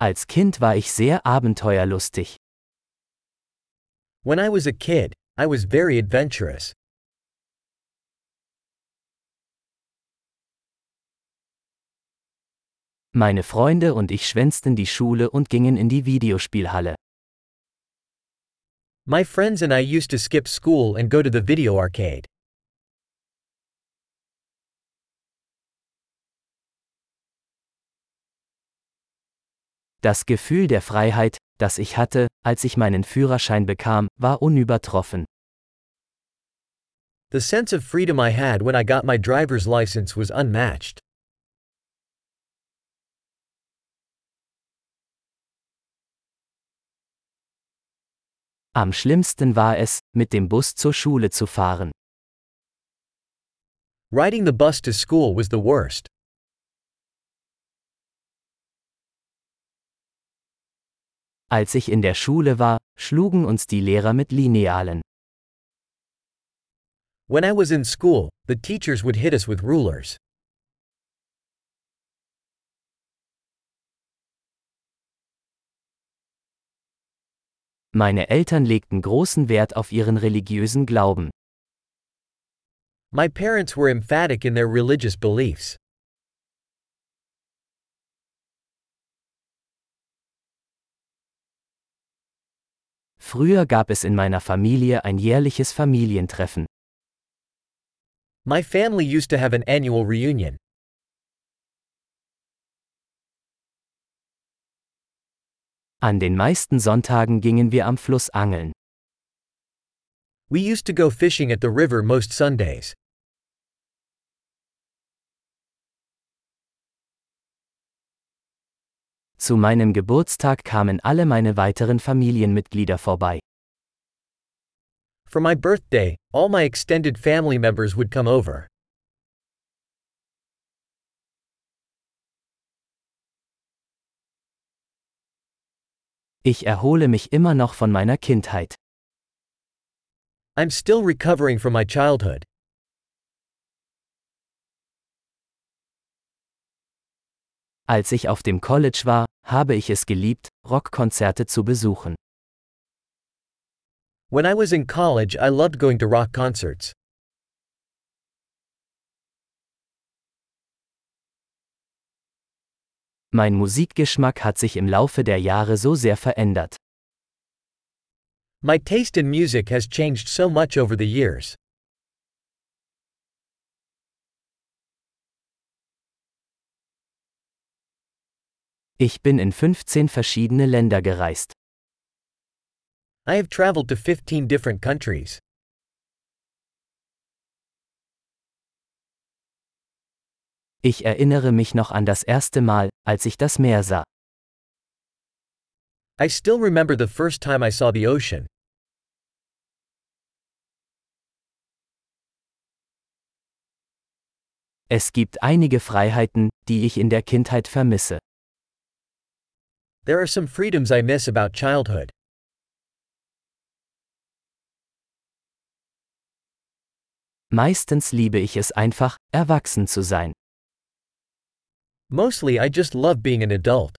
Als Kind war ich sehr abenteuerlustig. When I was a kid, I was very adventurous. Meine Freunde und ich schwänzten die Schule und gingen in die Videospielhalle. My friends and I used to skip school and go to the video arcade. Das Gefühl der Freiheit, das ich hatte, als ich meinen Führerschein bekam, war unübertroffen. The sense of freedom I had when I got my driver's license was unmatched. Am schlimmsten war es, mit dem Bus zur Schule zu fahren. Riding the bus to school was the worst. Als ich in der Schule war, schlugen uns die Lehrer mit Linealen. When I was in school, the teachers would hit us with rulers. Meine Eltern legten großen Wert auf ihren religiösen Glauben. My parents were emphatic in their religious beliefs. Früher gab es in meiner Familie ein jährliches Familientreffen. My family used to have an annual reunion. An den meisten Sonntagen gingen wir am Fluss angeln. We used to go fishing at the river most Sundays. Zu meinem Geburtstag kamen alle meine weiteren Familienmitglieder vorbei. For my birthday, all my extended family members would come over. Ich erhole mich immer noch von meiner Kindheit. I'm still recovering from my childhood. Als ich auf dem College war, habe ich es geliebt, Rockkonzerte zu besuchen. When I was in college, I loved going to rock concerts. Mein Musikgeschmack hat sich im Laufe der Jahre so sehr verändert. My taste in music has changed so much over the years. Ich bin in 15 verschiedene Länder gereist. I have traveled to 15 different countries. Ich erinnere mich noch an das erste Mal, als ich das Meer sah. I still remember the first time I saw the ocean. Es gibt einige Freiheiten, die ich in der Kindheit vermisse. There are some freedoms I miss about childhood. Meistens liebe ich es einfach, erwachsen zu sein. Mostly I just love being an adult.